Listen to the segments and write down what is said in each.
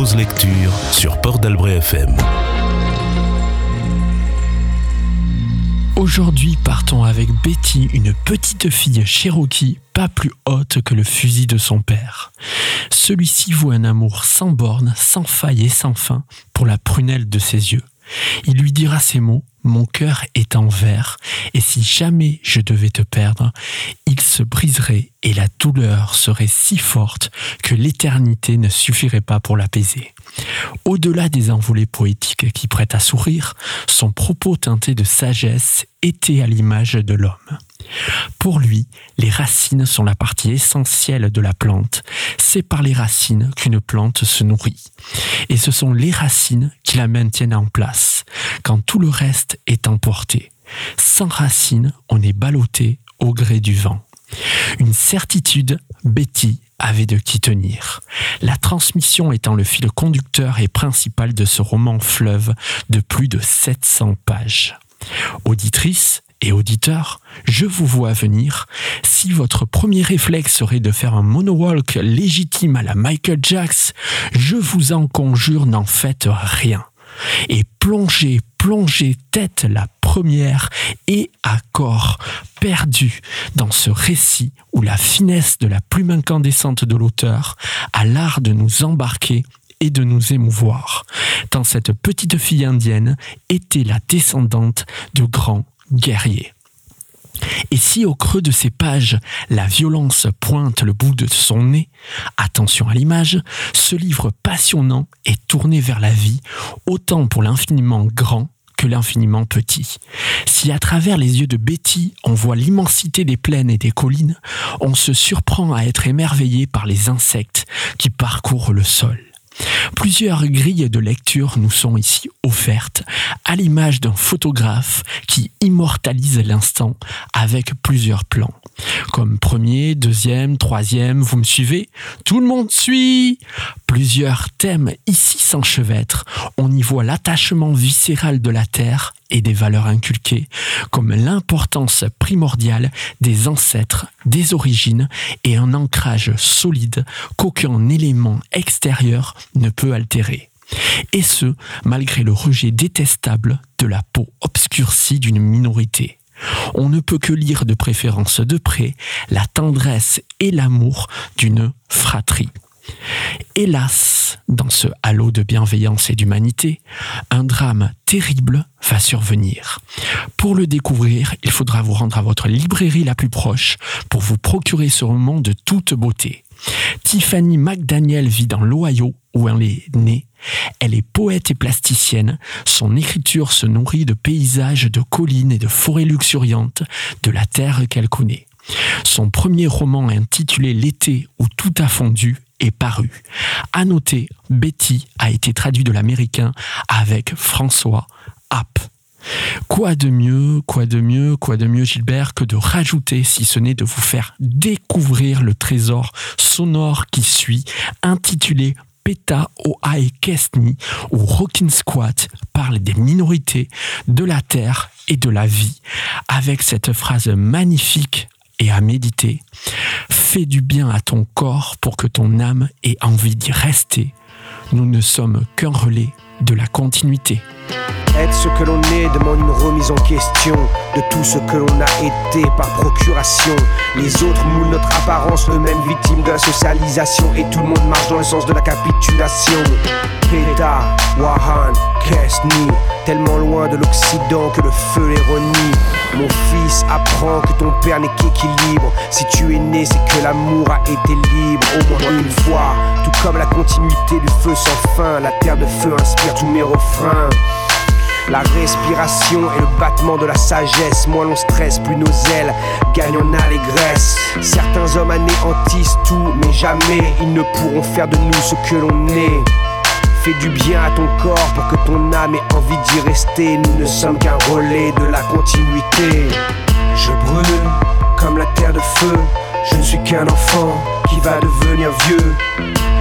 Lecture sur Port d'Albret FM. Aujourd'hui, partons avec Betty, une petite fille Cherokee, pas plus haute que le fusil de son père. Celui-ci voit un amour sans borne, sans faille et sans fin pour la prunelle de ses yeux. Il lui dira ces mots Mon cœur est en verre, et si jamais je devais te perdre, il se briserait et la douleur serait si forte que l'éternité ne suffirait pas pour l'apaiser. Au-delà des envolées poétiques qui prêtent à sourire, son propos teinté de sagesse était à l'image de l'homme. Pour lui, les racines sont la partie essentielle de la plante. C'est par les racines qu'une plante se nourrit. Et ce sont les racines qui la maintiennent en place, quand tout le reste est emporté. Sans racines, on est ballotté au gré du vent. Une certitude, Betty avait de qui tenir. La transmission étant le fil conducteur et principal de ce roman fleuve de plus de 700 pages. Auditrice, et auditeurs, je vous vois venir. Si votre premier réflexe serait de faire un monologue légitime à la Michael Jackson, je vous en conjure, n'en faites rien. Et plongez, plongez tête la première et à corps perdu dans ce récit où la finesse de la plume incandescente de l'auteur a l'art de nous embarquer et de nous émouvoir, tant cette petite fille indienne était la descendante de grands guerrier. Et si au creux de ces pages, la violence pointe le bout de son nez, attention à l'image, ce livre passionnant est tourné vers la vie, autant pour l'infiniment grand que l'infiniment petit. Si à travers les yeux de Betty, on voit l'immensité des plaines et des collines, on se surprend à être émerveillé par les insectes qui parcourent le sol. Plusieurs grilles de lecture nous sont ici offertes, à l'image d'un photographe qui immortalise l'instant avec plusieurs plans. Comme premier, deuxième, troisième, vous me suivez? Tout le monde suit Plusieurs thèmes ici s'enchevêtrent. On y voit l'attachement viscéral de la terre et des valeurs inculquées, comme l'importance primordiale des ancêtres, des origines et un ancrage solide qu'aucun élément extérieur ne peut altérer. Et ce, malgré le rejet détestable de la peau obscurcie d'une minorité. On ne peut que lire de préférence de près la tendresse et l'amour d'une fratrie. Hélas, dans ce halo de bienveillance et d'humanité, un drame terrible va survenir. Pour le découvrir, il faudra vous rendre à votre librairie la plus proche pour vous procurer ce roman de toute beauté. Tiffany McDaniel vit dans l'Ohio où elle est née. Elle est poète et plasticienne. Son écriture se nourrit de paysages, de collines et de forêts luxuriantes de la terre qu'elle connaît. Son premier roman intitulé L'été où tout a fondu paru. À noter, Betty a été traduit de l'américain avec François App. Quoi de mieux, quoi de mieux, quoi de mieux Gilbert que de rajouter, si ce n'est de vous faire découvrir le trésor sonore qui suit, intitulé Peta Oae Kesni, où Rockin' Squat parle des minorités, de la terre et de la vie, avec cette phrase magnifique et à méditer. Fais du bien à ton corps pour que ton âme ait envie d'y rester. Nous ne sommes qu'un relais de la continuité. Être ce que l'on est demande une remise en question de tout ce que l'on a été par procuration. Les autres moulent notre apparence, eux-mêmes victimes de la socialisation. Et tout le monde marche dans le sens de la capitulation. Peta, Wahan, Kesni, tellement loin de l'Occident que le feu les. Mon fils, apprends que ton père n'est qu'équilibre. Si tu es né, c'est que l'amour a été libre au moins une fois. Tout comme la continuité du feu sans fin, la terre de feu inspire tous mes refrains. La respiration et le battement de la sagesse. Moins l'on stresse, plus nos ailes gagnent en allégresse. Certains hommes anéantissent tout, mais jamais ils ne pourront faire de nous ce que l'on est. Fais du bien à ton corps pour que ton âme ait envie d'y rester. Nous ne sommes qu'un relais de la continuité. Je brûle comme la terre de feu. Je ne suis qu'un enfant qui va devenir vieux.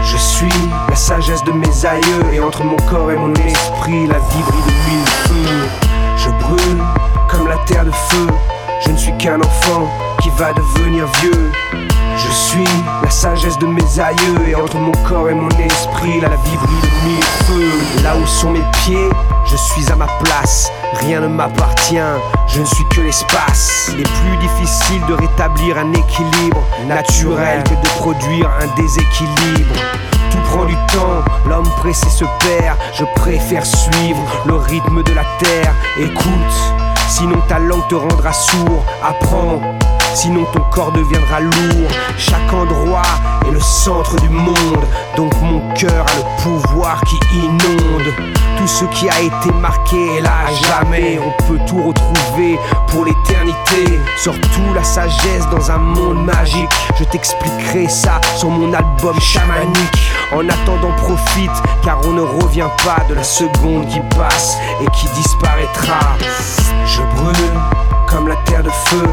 Je suis la sagesse de mes aïeux et entre mon corps et mon esprit, la vie brille de mille. Je brûle comme la terre de feu. Je ne suis qu'un enfant qui va devenir vieux. Je suis la sagesse de mes aïeux et entre mon corps et mon esprit, la vie brille de sont mes pieds, je suis à ma place. Rien ne m'appartient, je ne suis que l'espace. Il est plus difficile de rétablir un équilibre naturel que de produire un déséquilibre. Tout prend du temps, l'homme pressé se perd. Je préfère suivre le rythme de la terre. Écoute, sinon ta langue te rendra sourd. Apprends sinon ton corps deviendra lourd. Chaque endroit est le centre du monde, donc mon cœur a le pouvoir qui inonde. Tout ce qui a été marqué est là à jamais, on peut tout retrouver pour l'éternité. Surtout la sagesse dans un monde magique, je t'expliquerai ça sur mon album chamanique. En attendant, profite, car on ne revient pas de la seconde qui passe et qui disparaîtra. Je brûle comme la terre de feu.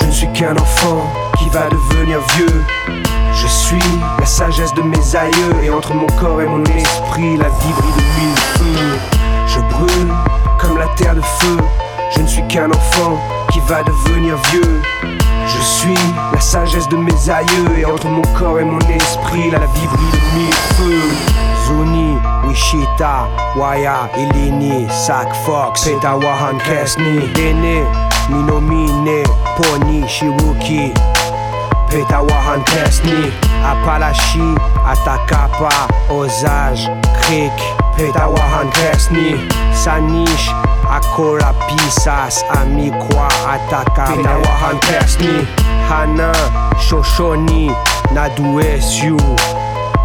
Je ne suis qu'un enfant qui va devenir vieux. Je suis la sagesse de mes aïeux et entre mon corps et mon esprit, la vie brille de mille feux. Je brûle comme la terre de feu. Je ne suis qu'un enfant qui va devenir vieux. Je suis la sagesse de mes aïeux et entre mon corps et mon esprit, la vie brille de mille feux. Zuni, Wishita, Waya, Ilini, Sak Fox, Peta Wahan Kesni, Dene, Minomine, Pony, Shiwuki, Peta Wahan Kesni, Apalashi, Atakapa, Osage, Creek, Peta Wahan Kesni, Sanish, Akola Pisas, Amikwa, Ataka, Peta Wahan Kesni, Hana, Shoshoni, Naduesu,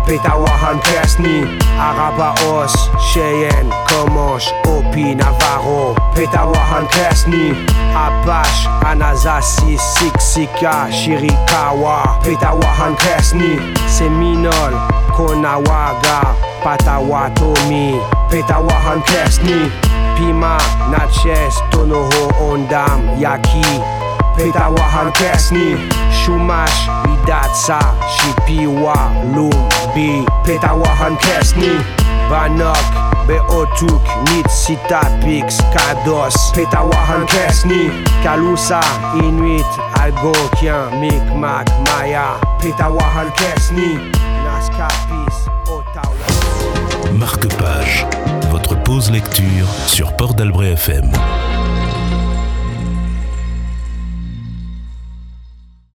Pétawahan Kasni, Arabaos, Cheyenne, Comanche, Hopi, Navarro. Pétawahan Kasni, Apache, Anasazi, Siksika, Chiricahua. Pétawahan Kasni, Seminole, Konawaga, Patawatomi. Pétawahan Kasni, Pima, Natchez, Tonoho, Ondam, Yaki. Pétawahan Kasni, Shumash, Idatsa, Shipiwa, Lumbi, Petawahan Kesni, Banok, Beotuk, Nitsita, Pix, Kados, Petawahan Kesni, Kalusa, Inuit, Algonquin, Micmac, Maya, Petawahan Kesni, Naskapis, Ottawa. Marque-page, votre pause lecture sur Port d'Albret FM.